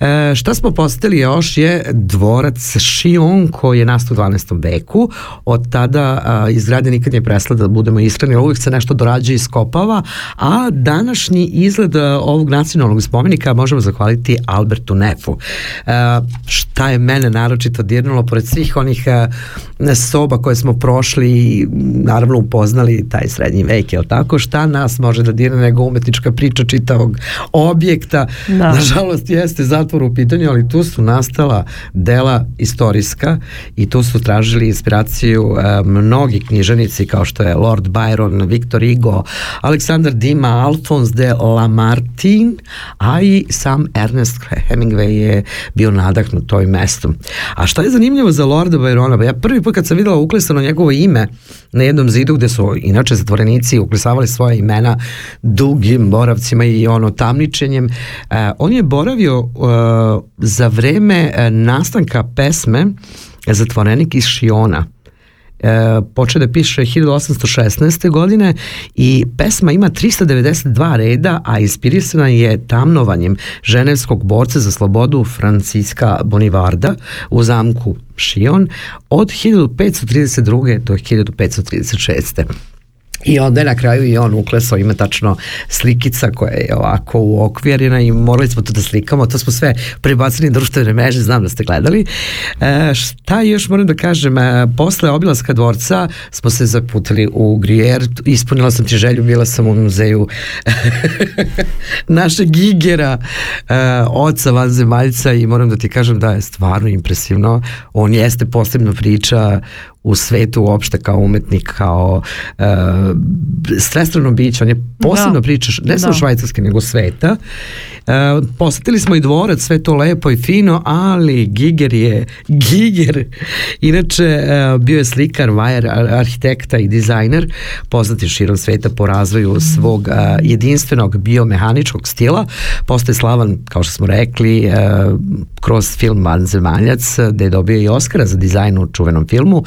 E, šta smo posetili još je dvorac Šion koji je nastao u 12. veku. Od tada a, izgradnja nikad nije presla da budemo iskreni, uvijek se nešto dorađa i skopava, a današnji izgled a, ovog nacionalnog spomenika možemo zahvaliti Albertu Nefu. E, šta je mene naročito dirnulo, pored svih onih a, soba koje smo prošli i naravno upoznali taj srednji vek, jel tako? Šta nas može da dirne nego umetnička priča čitavog objekta? Da. Nažalost jeste zatvor u pitanju, ali tu su nastala dela istorijska i tu su tražili inspiraciju e, mnogi književnici kao što je Lord Byron, Victor Hugo, Aleksandar Dima, Alphonse de Lamartine, a i sam Ernest Hemingway je bio nadahnut toj mestom. A šta je zanimljivo za Lorda Byrona? Pa ja prvi put kad sam videla uklesano njegovo ime na jednom zidu gde su inače zatvorenici uklesavali svoje imena dugim boravcima i ono tamničenjem, e, on je boravio e, za vreme e, nastanka pesme Zatvorenik iz Šiona e, počeo da piše 1816. godine i pesma ima 392 reda, a inspirisana je tamnovanjem ženevskog borca za slobodu Franciska Bonivarda u zamku Šion od 1532. do 1536. I onda je na kraju i on uklesao, ima tačno slikica koja je ovako uokvirena i morali smo to da slikamo, to smo sve prebacili na društvene mreže, znam da ste gledali. E, šta još moram da kažem, e, posle obilaska dvorca smo se zaputili u Grijer, ispunila sam ti želju, bila sam u muzeju našeg Gigera, e, oca vanzemaljca i moram da ti kažem da je stvarno impresivno. On jeste posebna priča u svetu uopšte kao umetnik, kao uh, svestrano biće, on je posebno Da. priča, ne samo Da. švajcarske, nego sveta. Uh, posetili smo i dvorac, sve to lepo i fino, ali Giger je Giger. Inače, uh, bio je slikar, vajar, ar- arhitekta i dizajner, poznat je širom sveta po razvoju svog uh, jedinstvenog biomehaničkog stila. Postoje slavan, kao što smo rekli, uh, kroz film Vanzemaljac, gde je dobio i Oscara za dizajn u čuvenom filmu. Uh,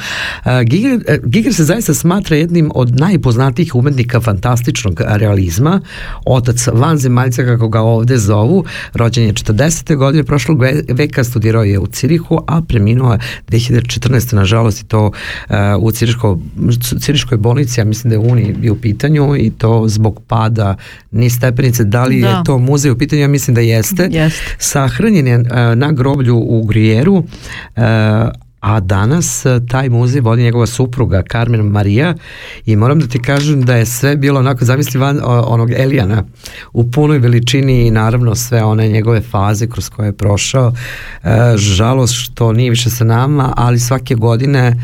Giger, uh, Giger se zaista smatra jednim od najpoznatijih umetnika fantastičnog realizma. Otac Vanzemaljca, kako ga ovde zovu, rođen je 40. godine prošlog ve- veka, studirao je u Cirihu, a preminuo je 2014. nažalost i to uh, u Ciriško, Ciriškoj bolnici, ja mislim da je Uni bio u pitanju i to zbog pada ni stepenice. Da li Da. je to muzej u pitanju? Ja mislim da jeste. Jeste. Sahranjen je uh, na groblju u Grijeru, a danas uh, taj muzej vodi njegova supruga Carmen Maria i moram da ti kažem da je sve bilo onako, zamisli van onog Elijana u punoj veličini i naravno sve one njegove faze kroz koje je prošao. Uh, žalost što nije više sa nama, ali svake godine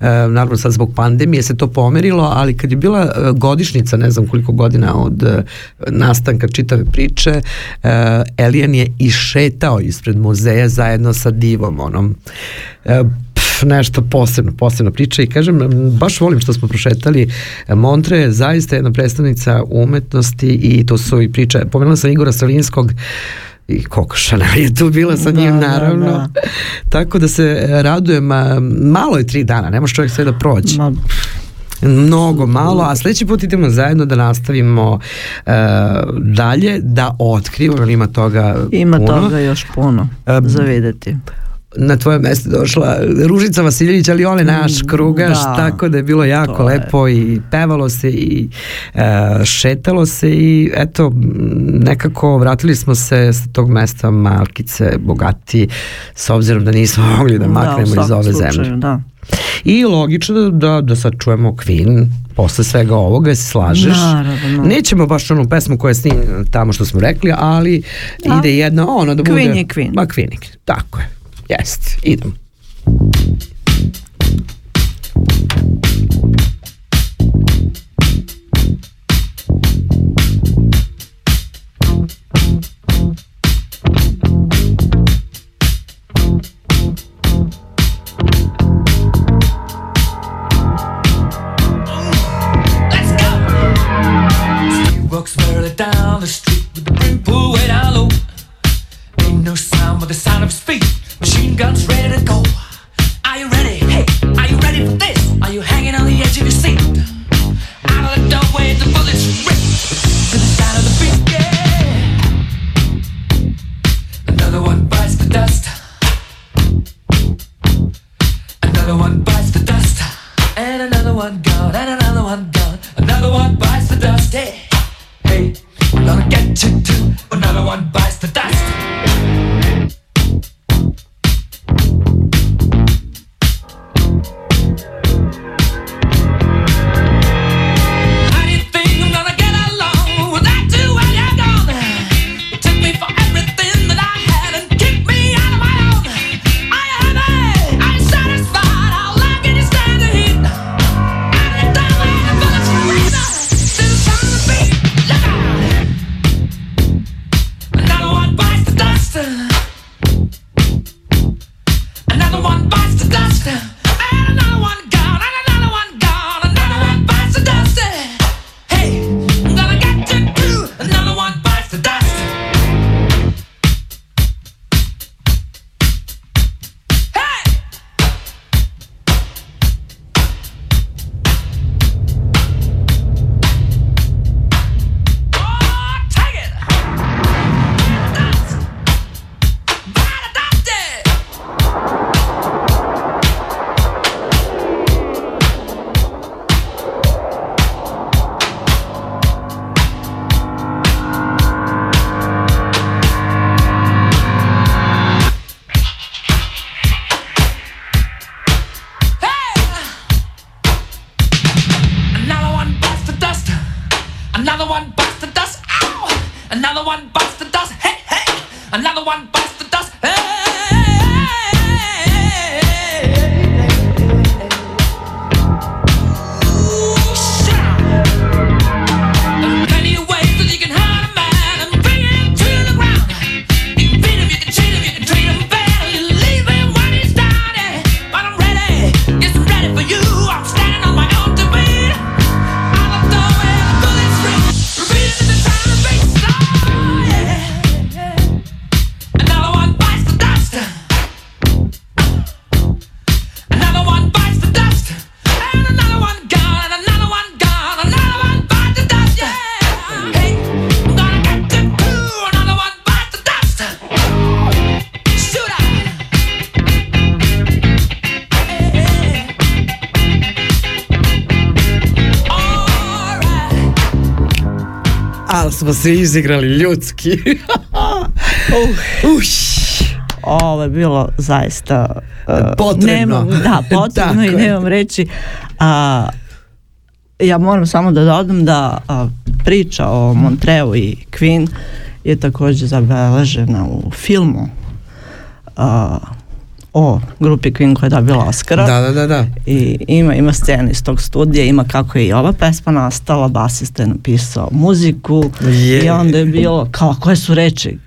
E, naravno sad zbog pandemije se to pomerilo, ali kad je bila e, godišnjica, ne znam koliko godina od e, nastanka čitave priče, e, Elijan je išetao ispred muzeja zajedno sa divom onom. E, nešto posebno, posebno priča i kažem, baš volim što smo prošetali Montre je zaista jedna predstavnica umetnosti i to su i priče, pomenula sam Igora Salinskog i Koko Chanel je tu bila sa Da, njim da, naravno da. tako da se radujem a, malo je tri dana, ne može čovjek sve da prođe Ma, mnogo malo, a sledeći put idemo zajedno da nastavimo uh, dalje, da otkrivamo, ima toga ima puno. toga još puno Em, za videti. Na tvoje mesto došla Ružica Vasiljević, ali on je naš krugaš, da. tako da je bilo jako lepo i pevalo se i uh, šetalo se i eto, nekako vratili smo se sa tog mesta Malkice bogati, s obzirom da nismo mogli da Da, maknemo iz svakom ove slučaju, zemlje. Da. I logično da, da, da sad čujemo Queen posle svega ovoga, se slažeš? Naravno. Nećemo baš onu pesmu koja je snimljena tamo što smo rekli, ali A? ide jedna ono da Queen bude... je Queen. Ma Queen je Queen, tako je. Jeste, idemo. He walks merrily Another one smo se izigrali ljudski. Uš. Ovo je bilo zaista uh, Potrebno. Nemam, da, potrebno i nemam reći. A, ja moram samo da dodam da a, priča o Montreu i Queen je također zabeležena u filmu a, o grupi Queen koja je dobila Oscara. Da, da, da, da. I ima, ima scene iz tog studija, ima kako je i ova pesma nastala, basista je napisao muziku Je. i onda je bilo, kao koje su reči?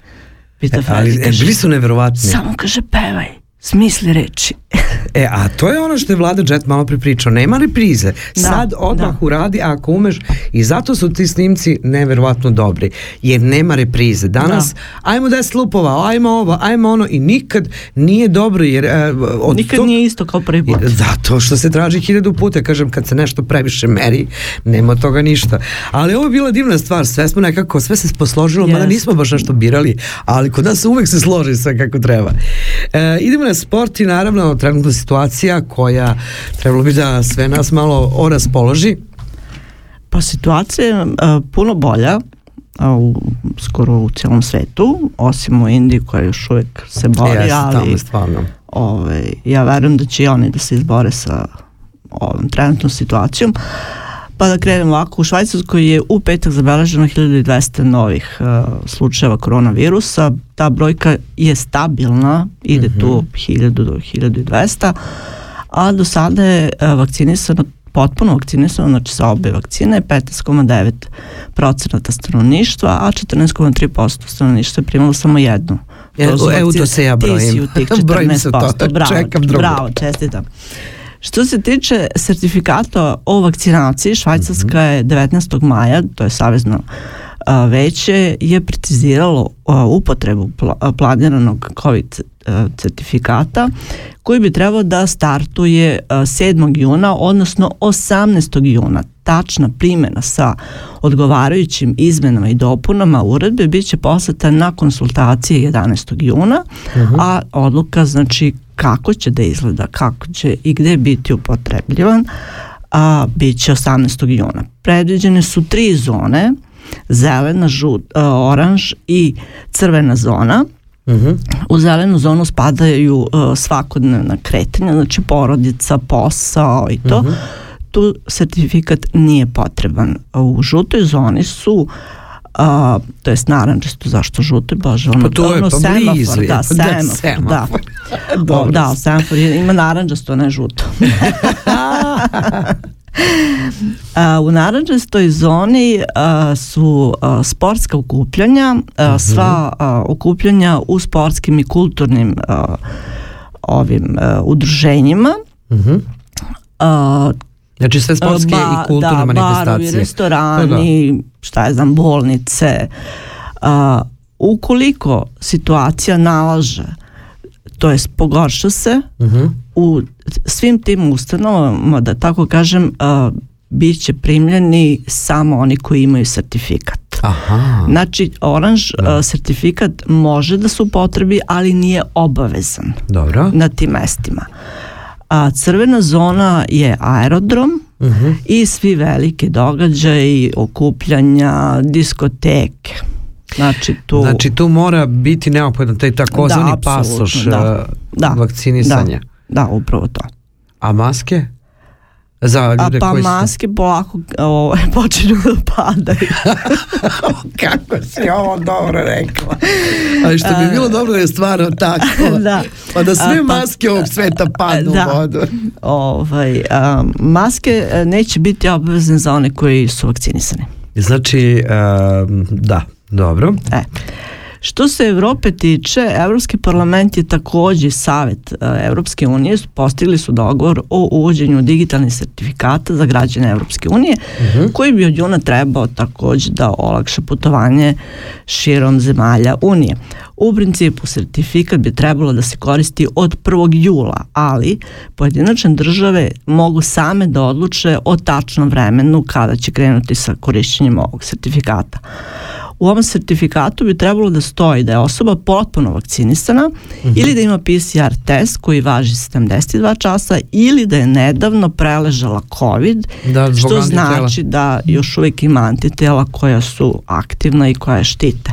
Pita E, ali e, bili su neverovatni. samo kaže pevaj, smisli reči. E, a to je ono što je Vlada Jet malo pripričao. Nema reprize. Da, Sad odmah da. uradi ako umeš i zato su ti snimci neverovatno dobri. Jer nema reprize. Danas, ajmo deset lupova, ajmo ovo, ajmo ono i nikad nije dobro jer e, od Nikad tog- nije isto kao prvi put. Zato što se traži hiljadu puta, kažem, kad se nešto previše meri, nema toga ništa. Ali ovo je bila divna stvar, sve smo nekako, sve se posložilo, mada Jeste. nismo baš nešto birali, ali kod nas uvek se složi sve kako treba. E, idemo na sport i naravno trenutna situacija koja trebalo bi da sve nas malo oraspoloži. Pa situacija je a, puno bolja u, skoro u cijelom svetu, osim u Indiji koja još uvijek se bori, Jeste, tamo ali je stvarno. ovaj, ja verujem da će i oni da se izbore sa ovom trenutnom situacijom. Pa da krenemo ovako, u Švajcarskoj je u petak zabeleženo 1200 novih uh, slučajeva koronavirusa. Ta brojka je stabilna, ide tu 1000 do 1200, a do sada je uh, vakcinisano potpuno vakcinisano, znači sa obe vakcine, 15,9 procenata stanovništva, a 14,3% stanovništva je primalo samo jednu. Dozu evo, vakcine. to se ja Ti si brojim. u tih Brojim se to. 14%. Bravo, Čekam drugo. bravo, čestitam. Što se tiče sertifikata o vakcinaciji, Švajcarska je 19. maja, to je savezno veće, je preciziralo upotrebu planiranog COVID certifikata koji bi trebao da startuje a, 7. juna, odnosno 18. juna. Tačna primjena sa odgovarajućim izmenama i dopunama uredbe bit će poslata na konsultacije 11. juna, a odluka znači kako će da izgleda, kako će i gde biti upotrebljivan, a bit će 18. juna. Predviđene su tri zone, zelena, žut, a, oranž i crvena zona. U zelenu zonu spadaju a, svakodnevna kretanja, znači porodica, posao i to. Tu sertifikat nije potreban. U žutoj zoni su a, to jest narančisto, zašto žuto, bože, ono, Pa to je, pa semafor, blizu da, Pa da, semafor, da. semafor. O, Dobro. da, semafor je- ima naranđasto, ne žuto. A, u naranđastoj zoni a, su a, sportska okupljanja, a, sva a, okupljanja u sportskim i kulturnim a, ovim a, udruženjima. A, Znači sve sportske ba- i kulturne da, manifestacije. barovi, restorani, šta je znam, bolnice. A, ukoliko situacija nalaže, to jest pogorša se, Mhm. u svim tim ustanovama, da tako kažem, a, bit će primljeni samo oni koji imaju sertifikat. Aha. Znači, oranž a, sertifikat može da se upotrebi, ali nije obavezan Dobro. na tim mestima. A crvena zona je aerodrom Mhm. i svi veliki događaji, okupljanja, diskoteke. Znači tu... Znači tu mora biti neophodan taj takozvani Da, pasoš da. uh, Da, vakcinisanja. Da, da, upravo to. A maske? Za A ljude pa koji su... maske polako o, počinju da padaju. Kako si ovo dobro rekla. Ali što bi bilo dobro da je stvarno tako. Da. Pa da sve A, pa- maske ovog sveta padnu Da. u vodu. ovaj, a, maske e, neće biti obavezne za one koji su vakcinisani. Znači, um, da, dobro. E. Što se Evrope tiče, Evropski parlament je takođe Savet e, Evropske unije postigli su dogovor o uvođenju digitalnih sertifikata za građane Evropske unije, koji bi od juna trebao takođe da olakša putovanje širom zemalja Unije. U principu sertifikat bi trebalo da se koristi od 1. jula, ali pojedinačne države mogu same da odluče o tačnom vremenu kada će krenuti sa korišćenjem ovog sertifikata. U ovom sertifikatu bi trebalo da stoji da je osoba potpuno vakcinisana ili da ima PCR test koji važi 72 časa ili da je nedavno preležala COVID, Da, što znači da još uvijek ima antitela koja su aktivna i koja je štite.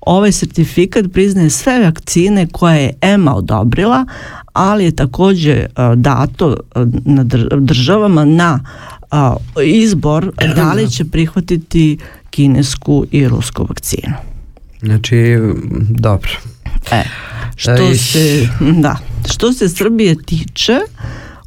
Ovaj sertifikat priznaje sve vakcine koje je EMA odobrila, ali je takođe e, dato e, na dr- državama na a, izbor da li će prihvatiti kinesku i rusku vakcinu. Znači, dobro. E, što se, da, što se Srbije tiče,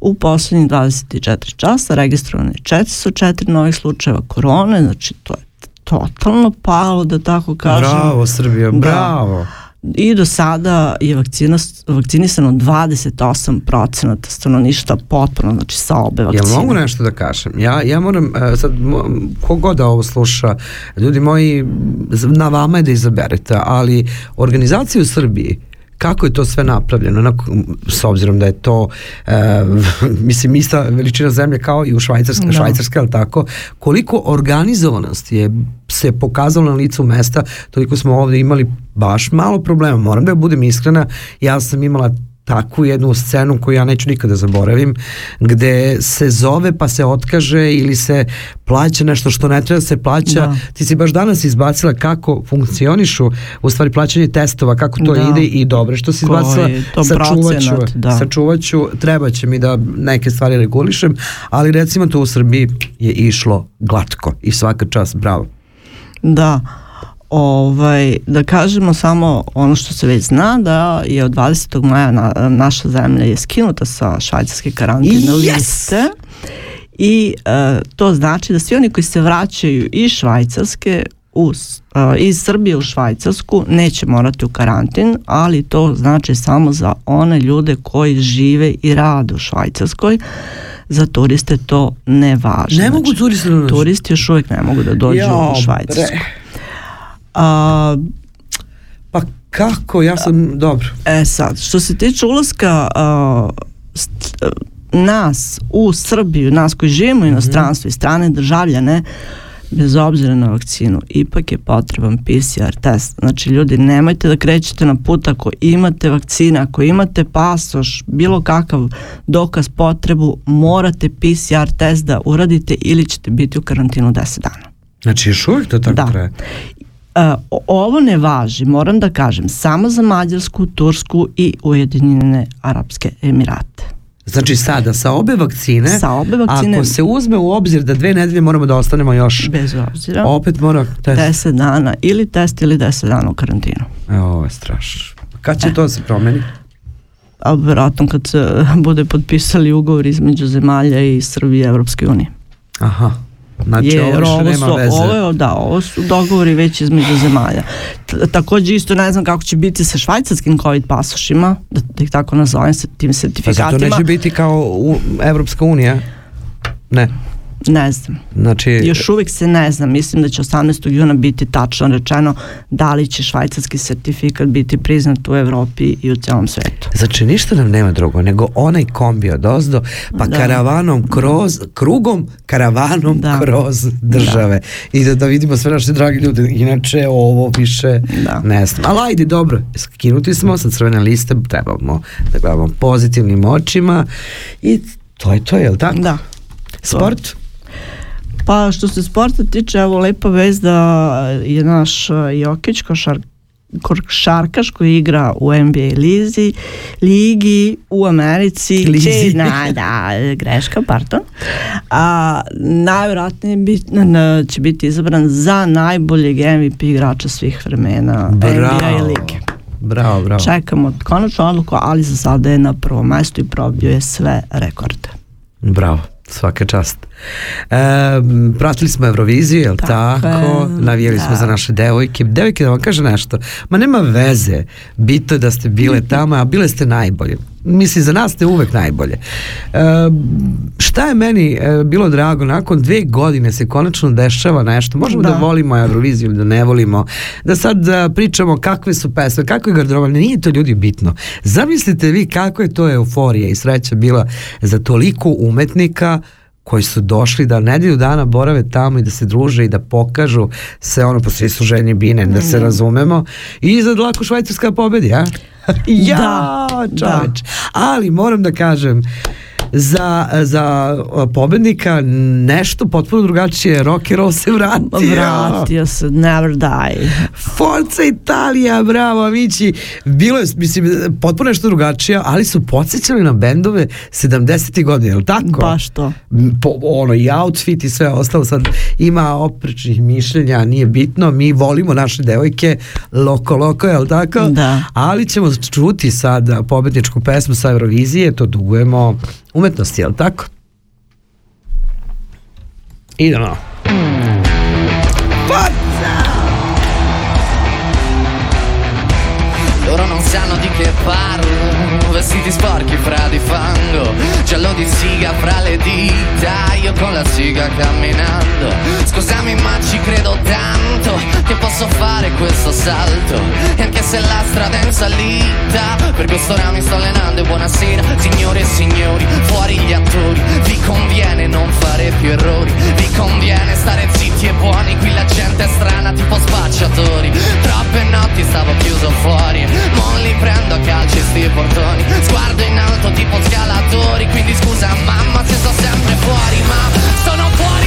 u poslednjih 24 časa registrovano je 404 novih slučajeva korone, znači to je totalno palo, da tako kažem. Bravo, Srbija, Da. bravo. I do sada je vakcina, vakcinisano 28% stanovništva potpuno, znači sa obe vakcine. Jel mogu nešto da kažem? Ja, ja moram, e, sad, mo- kogod da ovo sluša, ljudi moji, na vama je da izaberete, ali organizacija u Srbiji, kako je to sve napravljeno, onako, m, s obzirom da je to, e, mislim, ista veličina zemlje kao i u Švajcarskoj, Da. Švajcarska, ali tako, koliko organizovanosti je se pokazalo na licu mesta, toliko smo ovde imali baš malo problema. Moram da budem iskrena, ja sam imala takvu jednu scenu koju ja neću nikada zaboravim, gde se zove pa se otkaže ili se plaća nešto što ne treba da se plaća. Da. Ti si baš danas izbacila kako funkcionišu u stvari plaćanje testova, kako to Da. ide i dobro što si izbacila. Sačuvaću, da. sačuvaću, treba će mi da neke stvari regulišem, ali recimo to u Srbiji je išlo glatko i svaka čast, bravo. Da, ovaj, da kažemo samo ono što se već zna, da je od 20. maja na, naša zemlja je skinuta sa švajcarske karantine Yes! liste i e, to znači da svi oni koji se vraćaju iz Švajcarske u, e, iz Srbije u Švajcarsku neće morati u karantin, ali to znači samo za one ljude koji žive i rade u Švajcarskoj. Za turiste to ne važi. Ne mogu turisti da dođu? Turisti još uvijek ne mogu da dođu Jao, u Švajcarsku. bre. A, Pa kako, ja sam, dobro. e sad, što se tiče ulaska a, st- a, nas u Srbiju, nas koji živimo u inostranstvu i strane državljane, bez obzira na vakcinu, ipak je potreban PCR test. Znači, ljudi, nemojte da krećete na put ako imate vakcina, ako imate pasoš, bilo kakav dokaz potrebu, morate PCR test da uradite ili ćete biti u karantinu 10 dana. Znači, još uvijek to tako Da. traje. E, ovo ne važi, moram da kažem, samo za Mađarsku, Tursku i Ujedinjene Arapske Emirate. Znači sada sa obe vakcine, Sa obe vakcine- ako se uzme u obzir da dve nedelje moramo da ostanemo još, Bez obzira. opet mora test. 10 dana ili test ili 10 dana u karantinu. E, ovo je strašno. Kad će to da se promeni? A vjerojatno kad se bude potpisali ugovor između zemalja i Srbije i Evropske unije. Aha. Znači Jer ovo ovo nema su, veze. Ovo da, ovo su dogovori već između zemalja. T- takođe isto ne znam kako će biti sa švajcarskim COVID pasošima, da, da ih tako nazovem, sa tim Pa zato sertifikatima. neće biti kao u, Evropska unija? Ne. Ne znam. Znači, Još uvijek se ne zna, mislim da će 18. juna biti tačno rečeno da li će švajcarski sertifikat biti priznat u Evropi i u celom svetu. Znači ništa nam nema drugo nego onaj kombi od ozdo pa Da. karavanom kroz krugom karavanom Da. kroz države i da, da vidimo sve naše dragi ljude inače ovo više Da. ne znam ali ajde dobro skinuti smo sa crvene liste trebamo da gledamo pozitivnim očima i to je to jel tako? Da. sport? Pa što se sporta tiče, evo lepa vez da je naš uh, Jokić, košar, košarkaš koji igra u NBA lizi, ligi u Americi Lizi. će, na, da, greška, pardon, a najvjerojatnije bi, na- će biti izabran za najboljeg MVP igrača svih vremena NBA lige. Bravo, bravo. Čekamo konačnu odluku, ali za sada je na prvom mestu i probio je sve rekorde. Bravo, svaka čast. E, pratili smo Euroviziju, jel tako? Tako je, Navijeli smo da. za naše devojke. Devojke, da vam kaže nešto. Ma nema veze. Bito je da ste bile tamo, a bile ste najbolje. Mislim, za nas ste uvek najbolje. E, šta je meni e, bilo drago, nakon dve godine se konačno dešava nešto. Možemo da, Da. volimo Euroviziju ili da ne volimo. Da sad e, pričamo kakve su pesme, kako je garderoba. Nije to ljudi bitno. Zamislite vi kako je to euforija i sreća bila za toliko umetnika koji su došli da nedelju dana borave tamo i da se druže i da pokažu se ono, pa svi su ženje bine, da se razumemo i iza lako švajcarska pobedi, a? ja, Da, čoveč. Ali moram da kažem, za, za pobednika nešto potpuno drugačije, rock and roll se vratio. Vratio se, never die. Forza Italija, bravo Amići. Bilo je, mislim, potpuno nešto drugačije, ali su podsjećali na bendove 70. godine, je li tako? Baš to. M, Po, ono, i outfit i sve ostalo sad ima oprečnih mišljenja, nije bitno, mi volimo naše devojke, loko, loko, je li tako? Da. Ali ćemo čuti sad pobedničku pesmu sa Eurovizije, to dugujemo umetnosti, je li tako? Idemo. Loro non sanno di che parlo Vestiti sporchi fra di fango Giallo di siga fra le dita. Io con la siga camminando. Scusami ma ci credo tanto Che posso fare questo salto. E anche se la strada è in salita Per quest'ora mi sto allenando E buonasera signore e signori Fuori gli attori. Vi conviene non fare più errori. Vi conviene stare zitti e buoni. Qui la gente è strana tipo spacciatori. Troppe notti stavo chiuso fuori. Non li prendo a calci sti portoni. Sguardo in alto tipo scalatori Quindi scusa mamma se sto sempre fuori Ma sono fuori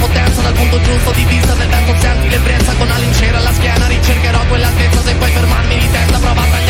potenza Dal punto giusto di vista del vento senti l'ebbrezza Con la lincera alla schiena ricercherò quell'altezza Se puoi fermarmi di testa prova a tagliarmi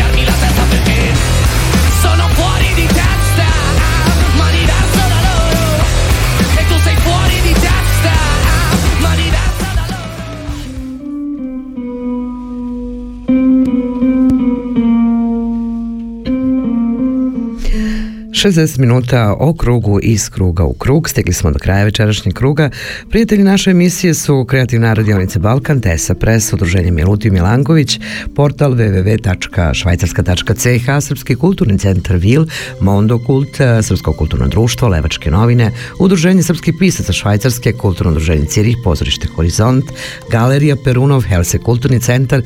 60 minuta o krugu iz kruga u krug. Stigli smo do kraja večerašnjeg kruga. Prijatelji naše emisije su Kreativna radionica Balkan, Tesa Press, Udruženje Milutiju Milanković, portal www.švajcarska.ch, Srpski kulturni centar VIL, Mondo Kult, Srpsko kulturno društvo, Levačke novine, Udruženje srpskih pisaca Švajcarske, Kulturno udruženje Cirih, Pozorište Horizont, Galerija Perunov, Helse kulturni centar, e,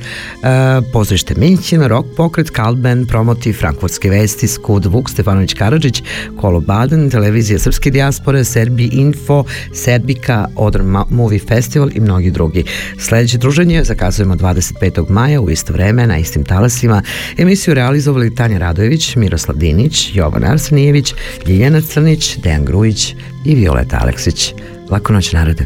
Pozorište Minćin, Rock Pokret, Kalben, Promoti, Frankfurtske vesti, Skud, Vuk, Stefanović Karadžić, Kolo Baden, Televizija Srpske dijaspore, Serbi Info, Serbika, Odr Movie Festival i mnogi drugi. Sljedeće druženje zakazujemo 25. maja u isto vreme na istim talasima. Emisiju realizovali Tanja Radojević, Miroslav Dinić, Jovan Arsenijević, Ljiljana Crnić, Dejan Grujić i Violeta Aleksić. Laku noć narode.